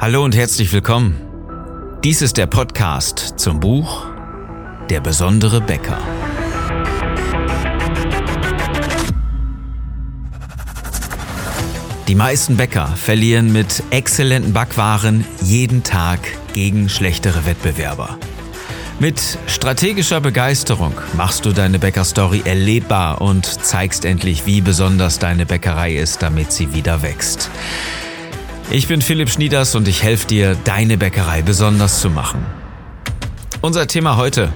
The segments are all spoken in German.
Hallo und herzlich willkommen. Dies ist der Podcast zum Buch Der besondere Bäcker. Die meisten Bäcker verlieren mit exzellenten Backwaren jeden Tag gegen schlechtere Wettbewerber. Mit strategischer Begeisterung machst du deine Bäckerstory erlebbar und zeigst endlich, wie besonders deine Bäckerei ist, damit sie wieder wächst. Ich bin Philipp Schnieders und ich helfe dir, deine Bäckerei besonders zu machen. Unser Thema heute.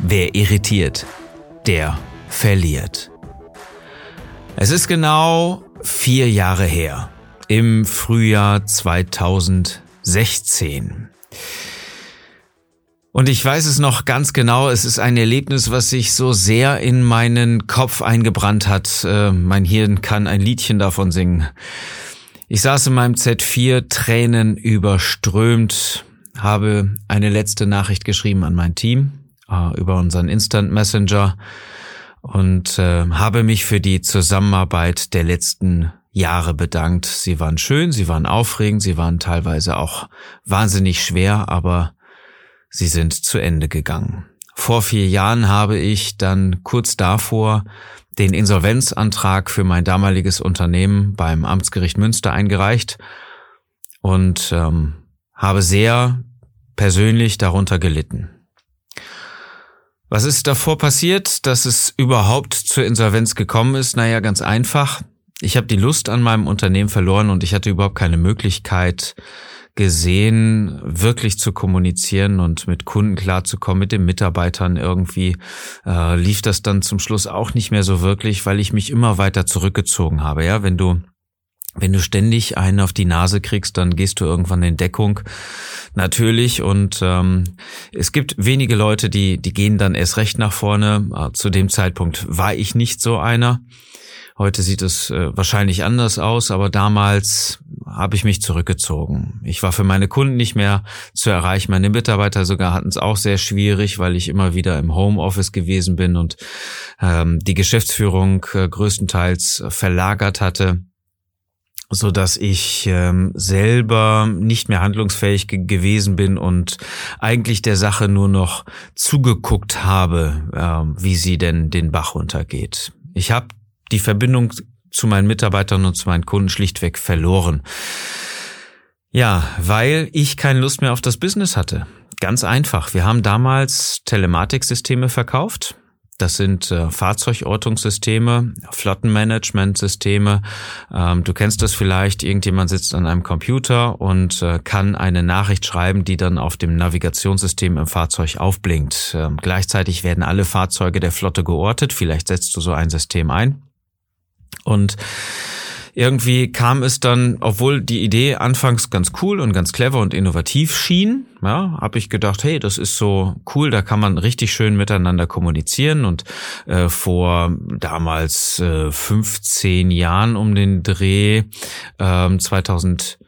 Wer irritiert, der verliert. Es ist genau vier Jahre her. Im Frühjahr 2016. Und ich weiß es noch ganz genau, es ist ein Erlebnis, was sich so sehr in meinen Kopf eingebrannt hat. Äh, mein Hirn kann ein Liedchen davon singen. Ich saß in meinem Z4, Tränen überströmt, habe eine letzte Nachricht geschrieben an mein Team äh, über unseren Instant Messenger und äh, habe mich für die Zusammenarbeit der letzten Jahre bedankt. Sie waren schön, sie waren aufregend, sie waren teilweise auch wahnsinnig schwer, aber Sie sind zu Ende gegangen. Vor vier Jahren habe ich dann kurz davor den Insolvenzantrag für mein damaliges Unternehmen beim Amtsgericht Münster eingereicht und ähm, habe sehr persönlich darunter gelitten. Was ist davor passiert, dass es überhaupt zur Insolvenz gekommen ist? Naja, ganz einfach. Ich habe die Lust an meinem Unternehmen verloren und ich hatte überhaupt keine Möglichkeit, gesehen, wirklich zu kommunizieren und mit Kunden klarzukommen, mit den Mitarbeitern irgendwie, äh, lief das dann zum Schluss auch nicht mehr so wirklich, weil ich mich immer weiter zurückgezogen habe. Ja, wenn du wenn du ständig einen auf die Nase kriegst, dann gehst du irgendwann in Deckung, natürlich. Und ähm, es gibt wenige Leute, die die gehen dann erst recht nach vorne. Äh, zu dem Zeitpunkt war ich nicht so einer. Heute sieht es äh, wahrscheinlich anders aus, aber damals habe ich mich zurückgezogen. Ich war für meine Kunden nicht mehr zu erreichen. Meine Mitarbeiter sogar hatten es auch sehr schwierig, weil ich immer wieder im Homeoffice gewesen bin und ähm, die Geschäftsführung äh, größtenteils verlagert hatte so dass ich ähm, selber nicht mehr handlungsfähig ge gewesen bin und eigentlich der Sache nur noch zugeguckt habe, äh, wie sie denn den Bach runtergeht. Ich habe die Verbindung zu meinen Mitarbeitern und zu meinen Kunden schlichtweg verloren. Ja, weil ich keine Lust mehr auf das Business hatte. Ganz einfach. Wir haben damals Telematiksysteme verkauft. Das sind äh, Fahrzeugortungssysteme, Flottenmanagementsysteme. Ähm, du kennst das vielleicht, irgendjemand sitzt an einem Computer und äh, kann eine Nachricht schreiben, die dann auf dem Navigationssystem im Fahrzeug aufblinkt. Ähm, gleichzeitig werden alle Fahrzeuge der Flotte geortet. Vielleicht setzt du so ein System ein. Und irgendwie kam es dann, obwohl die Idee anfangs ganz cool und ganz clever und innovativ schien, ja, habe ich gedacht, hey, das ist so cool, da kann man richtig schön miteinander kommunizieren. Und äh, vor damals äh, 15 Jahren um den Dreh, ähm, 2000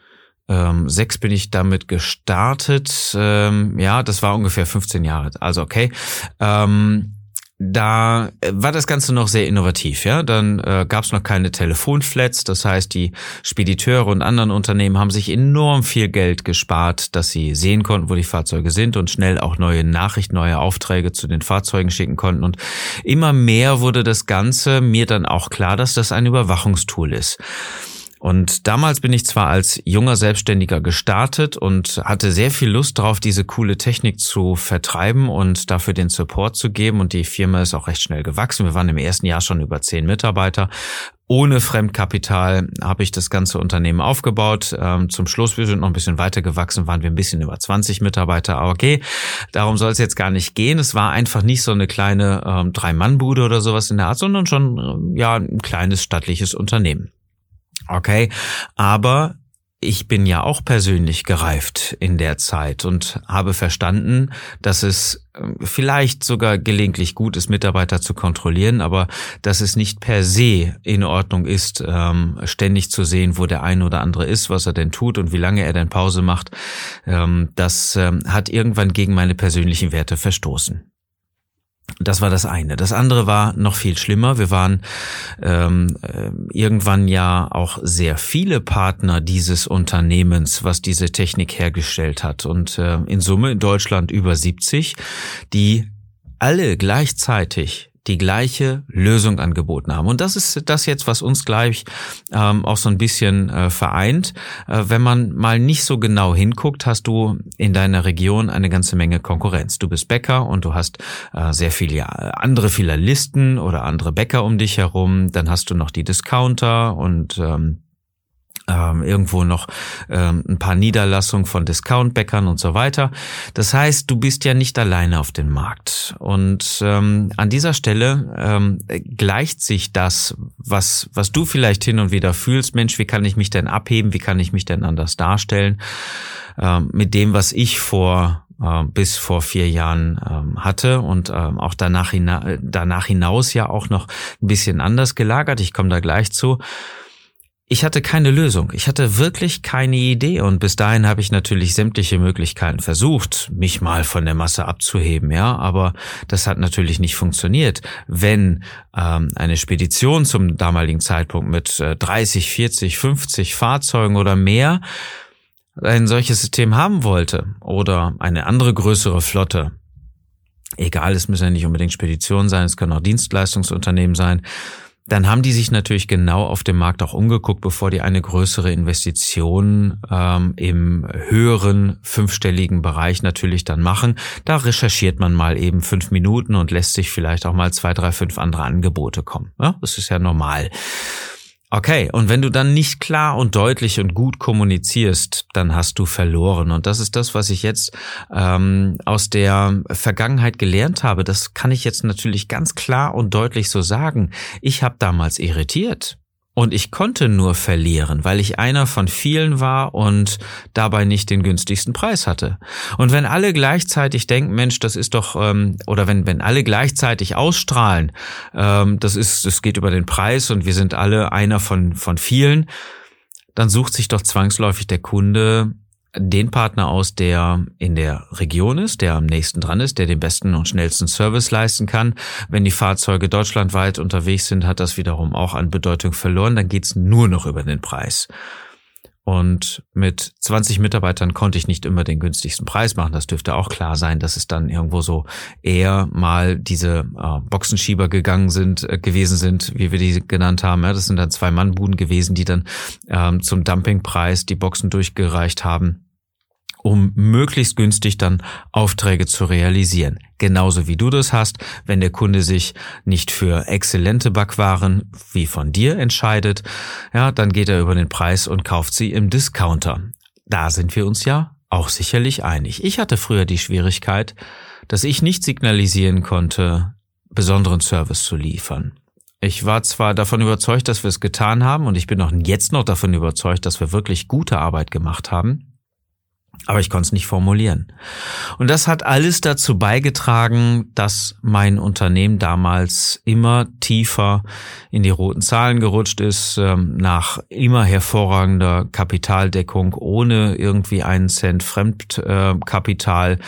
sechs bin ich damit gestartet. Ähm, ja, das war ungefähr 15 Jahre. Also okay. Ähm, da äh, war das Ganze noch sehr innovativ. Ja, dann äh, gab es noch keine Telefonflats. Das heißt, die Spediteure und anderen Unternehmen haben sich enorm viel Geld gespart, dass sie sehen konnten, wo die Fahrzeuge sind und schnell auch neue Nachrichten, neue Aufträge zu den Fahrzeugen schicken konnten. Und immer mehr wurde das Ganze mir dann auch klar, dass das ein Überwachungstool ist. Und damals bin ich zwar als junger Selbstständiger gestartet und hatte sehr viel Lust darauf, diese coole Technik zu vertreiben und dafür den Support zu geben. Und die Firma ist auch recht schnell gewachsen. Wir waren im ersten Jahr schon über zehn Mitarbeiter. Ohne Fremdkapital habe ich das ganze Unternehmen aufgebaut. Ähm, zum Schluss, wir sind noch ein bisschen weiter gewachsen, waren wir ein bisschen über 20 Mitarbeiter. Aber okay, darum soll es jetzt gar nicht gehen. Es war einfach nicht so eine kleine ähm, Drei-Mann-Bude oder sowas in der Art, sondern schon ähm, ja ein kleines stattliches Unternehmen. Okay, aber ich bin ja auch persönlich gereift in der Zeit und habe verstanden, dass es ähm, vielleicht sogar gelegentlich gut ist, Mitarbeiter zu kontrollieren, aber dass es nicht per se in Ordnung ist, ähm, ständig zu sehen, wo der eine oder andere ist, was er denn tut und wie lange er denn Pause macht. Ähm, das hat irgendwann gegen meine persönlichen Werte verstoßen. Das war das eine. Das andere war noch viel schlimmer. Wir waren ähm, äh, irgendwann ja auch sehr viele Partner dieses Unternehmens, was diese Technik hergestellt hat. Und äh, in Summe in Deutschland über 70, die alle gleichzeitig die gleiche Lösung angeboten haben. Und das ist das jetzt, was uns gleich ähm, auch so ein bisschen äh, vereint. Äh, wenn man mal nicht so genau hinguckt, hast du in deiner Region eine ganze Menge Konkurrenz. Du bist Bäcker und du hast äh, sehr viele ja, andere Filialisten oder andere Bäcker um dich herum. Dann hast du noch die Discounter und ähm, ähm, irgendwo noch ähm, ein paar Niederlassungen von Discountbäckern und so weiter. Das heißt, du bist ja nicht alleine auf dem Markt. Und ähm, an dieser Stelle ähm, gleicht sich das, was, was du vielleicht hin und wieder fühlst, Mensch, wie kann ich mich denn abheben, wie kann ich mich denn anders darstellen, ähm, mit dem, was ich vor äh, bis vor vier Jahren ähm, hatte und ähm, auch danach, hina danach hinaus ja auch noch ein bisschen anders gelagert. Ich komme da gleich zu ich hatte keine Lösung. Ich hatte wirklich keine Idee und bis dahin habe ich natürlich sämtliche Möglichkeiten versucht, mich mal von der Masse abzuheben, ja, aber das hat natürlich nicht funktioniert. Wenn ähm, eine Spedition zum damaligen Zeitpunkt mit äh, 30, 40, 50 Fahrzeugen oder mehr ein solches System haben wollte oder eine andere größere Flotte, egal, es müssen ja nicht unbedingt Speditionen sein, es können auch Dienstleistungsunternehmen sein, dann haben die sich natürlich genau auf dem Markt auch umgeguckt, bevor die eine größere Investition ähm, im höheren fünfstelligen Bereich natürlich dann machen. Da recherchiert man mal eben fünf Minuten und lässt sich vielleicht auch mal zwei, drei, fünf andere Angebote kommen. Ja, das ist ja normal. Okay, und wenn du dann nicht klar und deutlich und gut kommunizierst, dann hast du verloren. Und das ist das, was ich jetzt ähm, aus der Vergangenheit gelernt habe. Das kann ich jetzt natürlich ganz klar und deutlich so sagen. Ich habe damals irritiert. Und ich konnte nur verlieren, weil ich einer von vielen war und dabei nicht den günstigsten Preis hatte. Und wenn alle gleichzeitig denken, Mensch, das ist doch, ähm, oder wenn, wenn alle gleichzeitig ausstrahlen, ähm, das ist, das geht über den Preis und wir sind alle einer von, von vielen, dann sucht sich doch zwangsläufig der Kunde den Partner aus, der in der Region ist, der am nächsten dran ist, der den besten und schnellsten Service leisten kann. Wenn die Fahrzeuge deutschlandweit unterwegs sind, hat das wiederum auch an Bedeutung verloren. Dann geht's nur noch über den Preis. Und mit 20 Mitarbeitern konnte ich nicht immer den günstigsten Preis machen. Das dürfte auch klar sein, dass es dann irgendwo so eher mal diese äh, Boxenschieber gegangen sind, äh, gewesen sind, wie wir die genannt haben. Ja, das sind dann zwei Mannbuden gewesen, die dann ähm, zum Dumpingpreis die Boxen durchgereicht haben um möglichst günstig dann Aufträge zu realisieren. Genauso wie du das hast, wenn der Kunde sich nicht für exzellente Backwaren wie von dir entscheidet, ja, dann geht er über den Preis und kauft sie im Discounter. Da sind wir uns ja auch sicherlich einig. Ich hatte früher die Schwierigkeit, dass ich nicht signalisieren konnte, besonderen Service zu liefern. Ich war zwar davon überzeugt, dass wir es getan haben und ich bin auch jetzt noch davon überzeugt, dass wir wirklich gute Arbeit gemacht haben. Aber ich konnte es nicht formulieren. Und das hat alles dazu beigetragen, dass mein Unternehmen damals immer tiefer in die roten Zahlen gerutscht ist, ähm, nach immer hervorragender Kapitaldeckung ohne irgendwie einen Cent Fremdkapital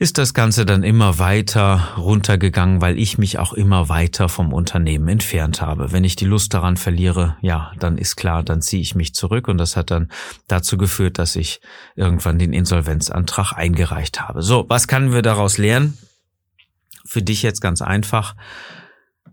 ist das Ganze dann immer weiter runtergegangen, weil ich mich auch immer weiter vom Unternehmen entfernt habe. Wenn ich die Lust daran verliere, ja, dann ist klar, dann ziehe ich mich zurück und das hat dann dazu geführt, dass ich irgendwann den Insolvenzantrag eingereicht habe. So, was können wir daraus lernen? Für dich jetzt ganz einfach.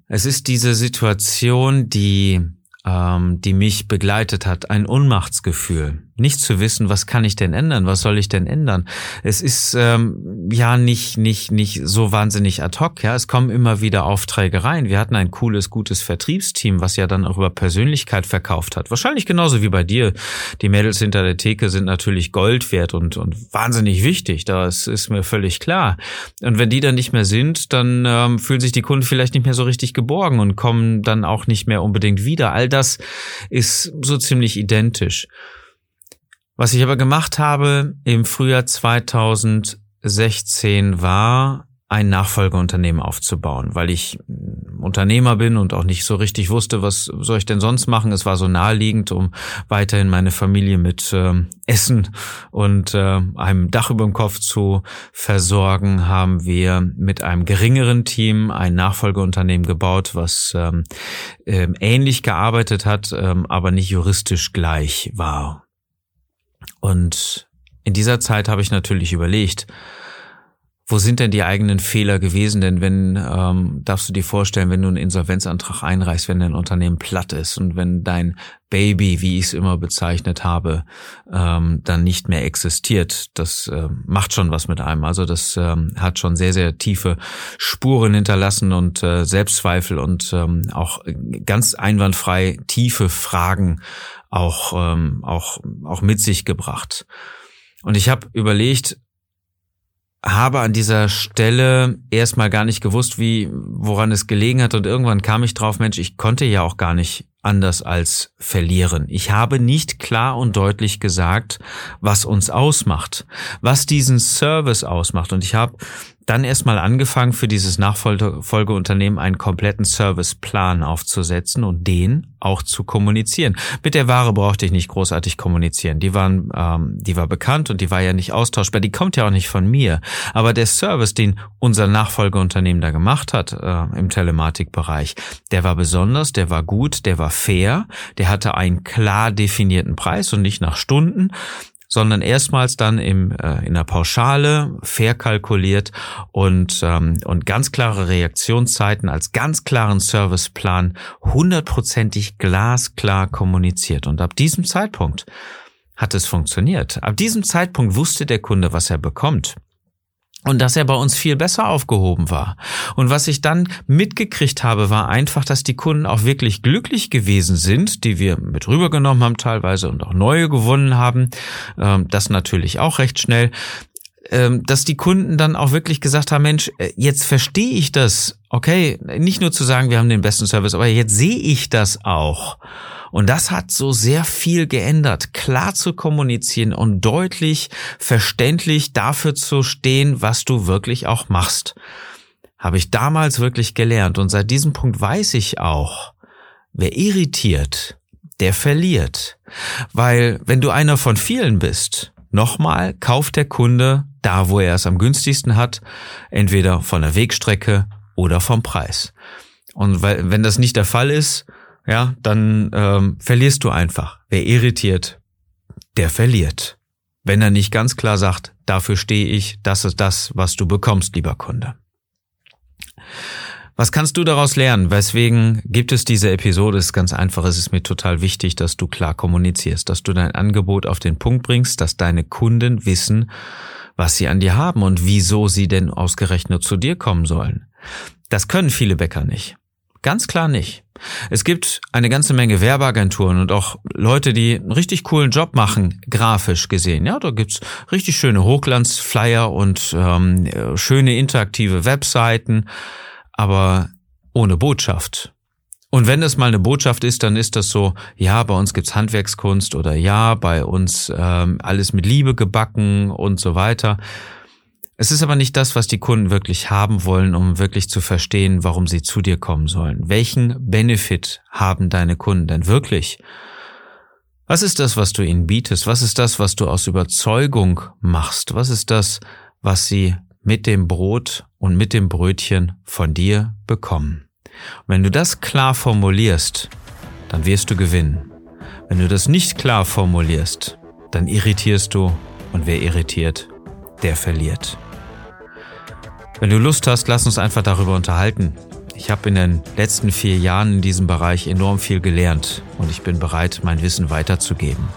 Es ist diese Situation, die ähm, die mich begleitet hat, ein Unmachtsgefühl nicht zu wissen, was kann ich denn ändern, was soll ich denn ändern. Es ist ähm, ja nicht nicht nicht so wahnsinnig ad hoc. Ja, es kommen immer wieder Aufträge rein. Wir hatten ein cooles, gutes Vertriebsteam, was ja dann auch über Persönlichkeit verkauft hat. Wahrscheinlich genauso wie bei dir. Die Mädels hinter der Theke sind natürlich Gold wert und und wahnsinnig wichtig. Das ist mir völlig klar. Und wenn die dann nicht mehr sind, dann ähm, fühlen sich die Kunden vielleicht nicht mehr so richtig geborgen und kommen dann auch nicht mehr unbedingt wieder. All das ist so ziemlich identisch. Was ich aber gemacht habe im Frühjahr 2016 war, ein Nachfolgeunternehmen aufzubauen, weil ich Unternehmer bin und auch nicht so richtig wusste, was soll ich denn sonst machen. Es war so naheliegend, um weiterhin meine Familie mit äh, Essen und äh, einem Dach über dem Kopf zu versorgen, haben wir mit einem geringeren Team ein Nachfolgeunternehmen gebaut, was ähm, äh, ähnlich gearbeitet hat, ähm, aber nicht juristisch gleich war. Und in dieser Zeit habe ich natürlich überlegt, wo sind denn die eigenen Fehler gewesen? Denn wenn, ähm, darfst du dir vorstellen, wenn du einen Insolvenzantrag einreichst, wenn dein Unternehmen platt ist und wenn dein Baby, wie ich es immer bezeichnet habe, ähm, dann nicht mehr existiert, das äh, macht schon was mit einem. Also das ähm, hat schon sehr, sehr tiefe Spuren hinterlassen und äh, Selbstzweifel und ähm, auch ganz einwandfrei tiefe Fragen auch, ähm, auch, auch mit sich gebracht. Und ich habe überlegt, habe an dieser Stelle erstmal gar nicht gewusst, wie, woran es gelegen hat und irgendwann kam ich drauf, Mensch, ich konnte ja auch gar nicht anders als verlieren. Ich habe nicht klar und deutlich gesagt, was uns ausmacht, was diesen Service ausmacht. Und ich habe dann erstmal angefangen, für dieses Nachfolgeunternehmen einen kompletten Serviceplan aufzusetzen und den auch zu kommunizieren. Mit der Ware brauchte ich nicht großartig kommunizieren. Die waren, ähm, die war bekannt und die war ja nicht austauschbar. Die kommt ja auch nicht von mir. Aber der Service, den unser Nachfolgeunternehmen da gemacht hat äh, im Telematikbereich, der war besonders, der war gut, der war fair, der hatte einen klar definierten Preis und nicht nach Stunden sondern erstmals dann im, äh, in der Pauschale fair kalkuliert und, ähm, und ganz klare Reaktionszeiten als ganz klaren Serviceplan hundertprozentig glasklar kommuniziert. Und ab diesem Zeitpunkt hat es funktioniert. Ab diesem Zeitpunkt wusste der Kunde, was er bekommt und dass er bei uns viel besser aufgehoben war. Und was ich dann mitgekriegt habe, war einfach, dass die Kunden auch wirklich glücklich gewesen sind, die wir mit rübergenommen haben teilweise und auch neue gewonnen haben. Ähm, das natürlich auch recht schnell ähm, dass die Kunden dann auch wirklich gesagt haben, Mensch, äh, jetzt verstehe ich das. Okay, nicht nur zu sagen, wir haben den besten Service, aber jetzt sehe ich das auch. Und das hat so sehr viel geändert, klar zu kommunizieren und deutlich verständlich dafür zu stehen, was du wirklich auch machst. Habe ich damals wirklich gelernt und seit diesem Punkt weiß ich auch, wer irritiert, der verliert. Weil wenn du einer von vielen bist, nochmal kauft der Kunde da, wo er es am günstigsten hat, entweder von der Wegstrecke oder vom Preis. Und weil, wenn das nicht der Fall ist, ja, dann ähm, verlierst du einfach. Wer irritiert, der verliert. Wenn er nicht ganz klar sagt, dafür stehe ich, das ist das, was du bekommst, lieber Kunde. Was kannst du daraus lernen? Weswegen gibt es diese Episode? Ist ganz einfach. Es ist mir total wichtig, dass du klar kommunizierst, dass du dein Angebot auf den Punkt bringst, dass deine Kunden wissen, was sie an dir haben und wieso sie denn ausgerechnet zu dir kommen sollen. Das können viele Bäcker nicht. Ganz klar nicht. Es gibt eine ganze Menge Werbeagenturen und auch Leute, die einen richtig coolen Job machen, grafisch gesehen. Ja, da gibt's richtig schöne Hochglanzflyer und ähm, schöne interaktive Webseiten, aber ohne Botschaft. Und wenn das mal eine Botschaft ist, dann ist das so, ja, bei uns gibt's Handwerkskunst oder ja, bei uns ähm, alles mit Liebe gebacken und so weiter. Es ist aber nicht das, was die Kunden wirklich haben wollen, um wirklich zu verstehen, warum sie zu dir kommen sollen. Welchen Benefit haben deine Kunden denn wirklich? Was ist das, was du ihnen bietest? Was ist das, was du aus Überzeugung machst? Was ist das, was sie mit dem Brot und mit dem Brötchen von dir bekommen? Und wenn du das klar formulierst, dann wirst du gewinnen. Wenn du das nicht klar formulierst, dann irritierst du und wer irritiert, der verliert. Wenn du Lust hast, lass uns einfach darüber unterhalten. Ich habe in den letzten vier Jahren in diesem Bereich enorm viel gelernt und ich bin bereit, mein Wissen weiterzugeben.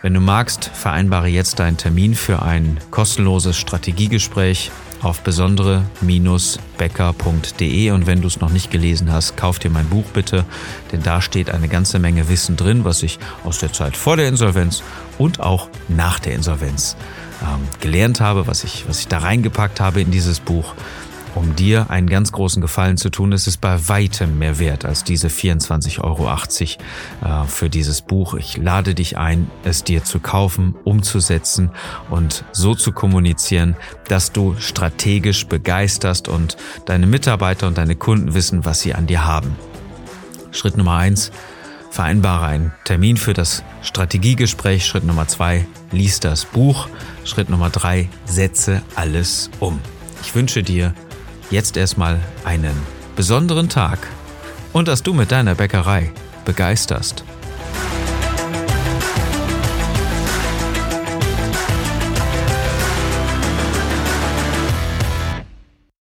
Wenn du magst, vereinbare jetzt deinen Termin für ein kostenloses Strategiegespräch auf besondere-becker.de und wenn du es noch nicht gelesen hast, kauf dir mein Buch bitte, denn da steht eine ganze Menge Wissen drin, was ich aus der Zeit vor der Insolvenz und auch nach der Insolvenz ähm, gelernt habe, was ich, was ich da reingepackt habe in dieses Buch. um dir einen ganz großen Gefallen zu tun. Es ist bei weitem mehr wert als diese 24,80 Euro äh, für dieses Buch. Ich lade dich ein, es dir zu kaufen, umzusetzen und so zu kommunizieren, dass du strategisch begeisterst und deine Mitarbeiter und deine Kunden wissen, was sie an dir haben. Schritt Nummer eins, vereinbare einen Termin für das Strategiegespräch. Schritt Nummer zwei, lies das Buch. Schritt Nummer drei, setze alles um. Ich wünsche dir jetzt erstmal einen besonderen Tag und dass du mit deiner Bäckerei begeisterst.